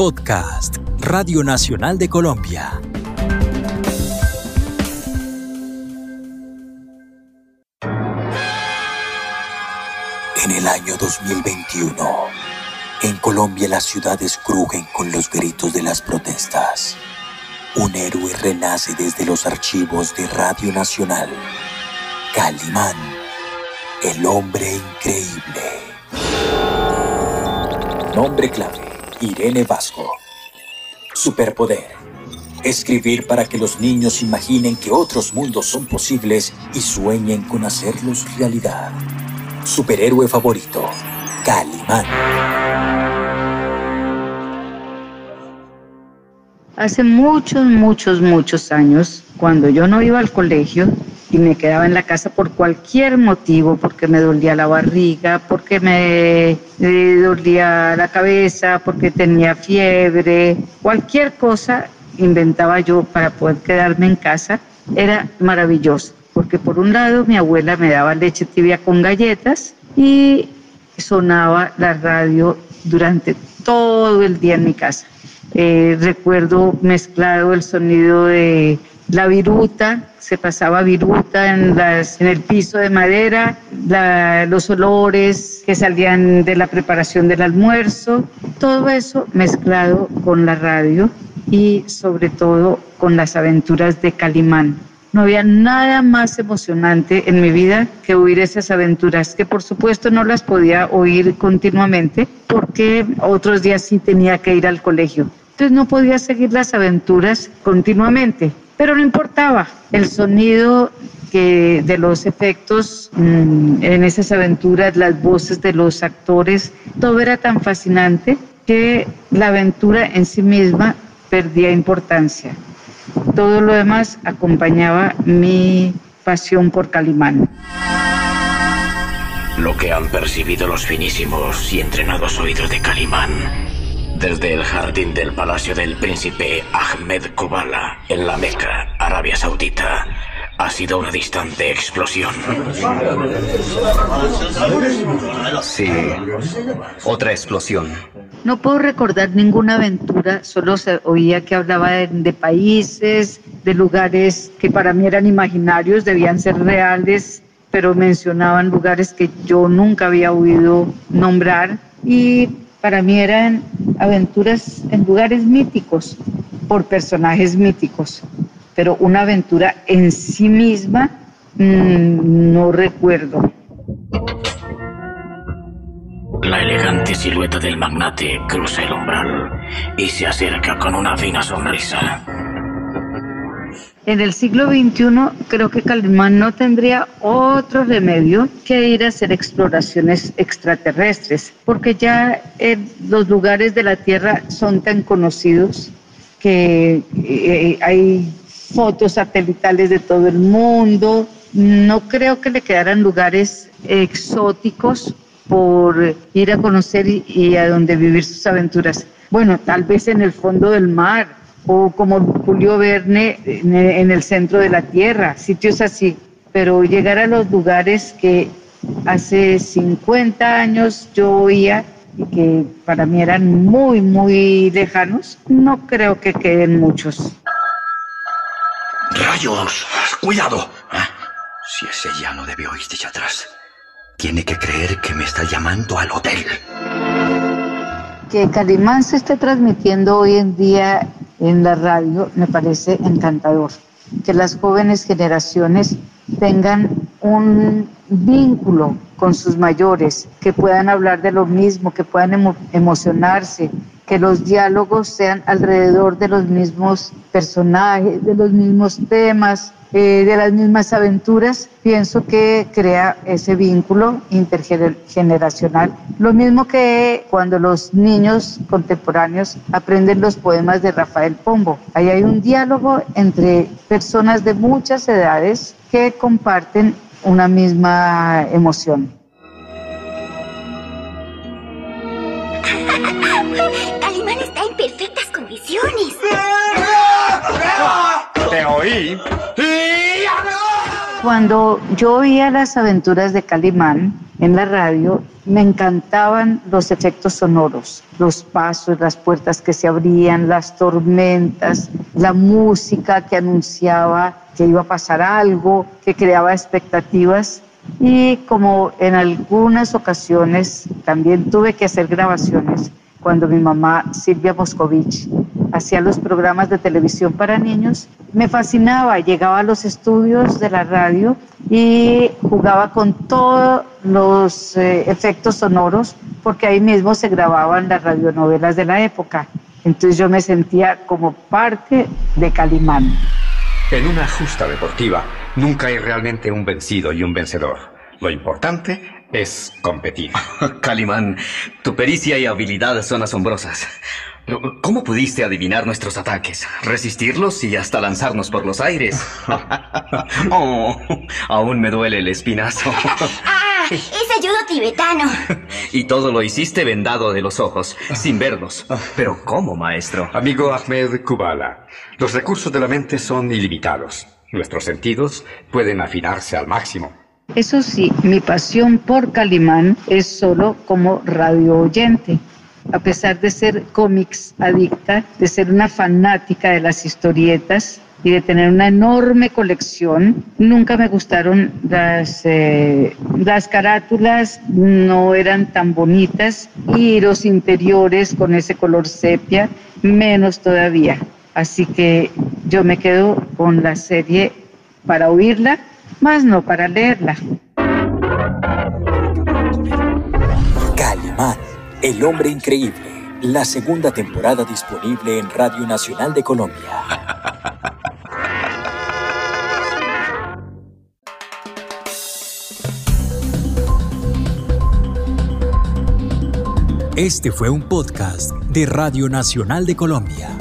Podcast, Radio Nacional de Colombia. En el año 2021, en Colombia las ciudades crujen con los gritos de las protestas. Un héroe renace desde los archivos de Radio Nacional. Calimán, el hombre increíble. Nombre clave, Irene Vasco. Superpoder. Escribir para que los niños imaginen que otros mundos son posibles y sueñen con hacerlos realidad. Superhéroe favorito, Calimán. Hace muchos, muchos, muchos años, cuando yo no iba al colegio y me quedaba en la casa por cualquier motivo, porque me dolía la barriga, porque me eh, dolía la cabeza, porque tenía fiebre, cualquier cosa inventaba yo para poder quedarme en casa, era maravilloso, porque por un lado mi abuela me daba leche tibia con galletas y sonaba la radio durante todo el día en mi casa. Eh, recuerdo mezclado el sonido de la viruta, se pasaba viruta en, el piso de madera, los olores que salían de la preparación del almuerzo, todo eso mezclado con la radio y sobre todo con las aventuras de Calimán. No había nada más emocionante en mi vida que oír esas aventuras, que por supuesto no las podía oír continuamente porque otros días sí tenía que ir al colegio. Entonces no podía seguir las aventuras continuamente, pero no importaba. El sonido que de los efectos mm, en esas aventuras, las voces de los actores, todo era tan fascinante que la aventura en sí misma perdía importancia. Todo lo demás acompañaba mi pasión por Calimán. Lo que han percibido los finísimos y entrenados oídos de Calimán desde el jardín del palacio del príncipe Ahmed Kubala en la Meca, Arabia Saudita, ha sido una distante explosión. Sí, otra explosión. No puedo recordar ninguna aventura, solo se oía que hablaba de, de países, de lugares que para mí eran imaginarios, debían ser reales, pero mencionaban lugares que yo nunca había oído nombrar y para mí eran aventuras en lugares míticos, por personajes míticos, pero una aventura en sí misma mm, no recuerdo. La elegante silueta del magnate cruza el umbral y se acerca con una fina sonrisa. En el siglo XXI creo que Calimán no tendría otro remedio que ir a hacer exploraciones extraterrestres, porque ya los lugares de la Tierra son tan conocidos que eh, hay fotos satelitales de todo el mundo. No creo que le quedaran lugares exóticos por ir a conocer y, y a donde vivir sus aventuras. Bueno, tal vez en el fondo del mar o como Julio Verne en el centro de la Tierra, sitios así. Pero llegar a los lugares que hace 50 años yo oía y que para mí eran muy, muy lejanos, no creo que queden muchos. ¡Rayos! ¡Cuidado! Ah, Si ese ya no debe oír desde atrás. Tiene que creer que me está llamando al hotel. Que Calimán se esté transmitiendo hoy en día en la radio me parece encantador. Que las jóvenes generaciones tengan un vínculo con sus mayores, que puedan hablar de lo mismo, que puedan emo- emocionarse, que los diálogos sean alrededor de los mismos personajes, de los mismos temas, eh, de las mismas aventuras, pienso que crea ese vínculo intergeneracional. Lo mismo que cuando los niños contemporáneos aprenden los poemas de Rafael Pombo. Ahí hay un diálogo entre personas de muchas edades que comparten una misma emoción. Calimán está en perfectas condiciones. ¡Te oí! Cuando yo oía las aventuras de Calimán en la radio, me encantaban los efectos sonoros, los pasos, las puertas que se abrían, las tormentas, la música que anunciaba que iba a pasar algo, que creaba expectativas. Y como en algunas ocasiones también tuve que hacer grabaciones, cuando mi mamá Silvia Moscovich hacía los programas de televisión para niños, me fascinaba, llegaba a los estudios de la radio y jugaba con todos los eh, efectos sonoros, porque ahí mismo se grababan las radionovelas de la época. Entonces yo me sentía como parte de Calimán. En una justa deportiva nunca hay realmente un vencido y un vencedor. Lo importante es competir. Calimán, tu pericia y habilidad son asombrosas. ¿Cómo pudiste adivinar nuestros ataques, resistirlos y hasta lanzarnos por los aires? oh, aún me duele el espinazo. ¡Ah! ¡Es ayudo tibetano! y todo lo hiciste vendado de los ojos, sin verlos. Pero ¿cómo, maestro? Amigo Ahmed Kubala, los recursos de la mente son ilimitados. Nuestros sentidos pueden afinarse al máximo. Eso sí, mi pasión por Calimán es solo como radio oyente. A pesar de ser cómics adicta, de ser una fanática de las historietas y de tener una enorme colección, nunca me gustaron las, eh, las carátulas, no eran tan bonitas y los interiores con ese color sepia, menos todavía. Así que yo me quedo con la serie para oírla más no para leerla. Calimán, el hombre increíble. La segunda temporada disponible en Radio Nacional de Colombia. Este fue un podcast de Radio Nacional de Colombia.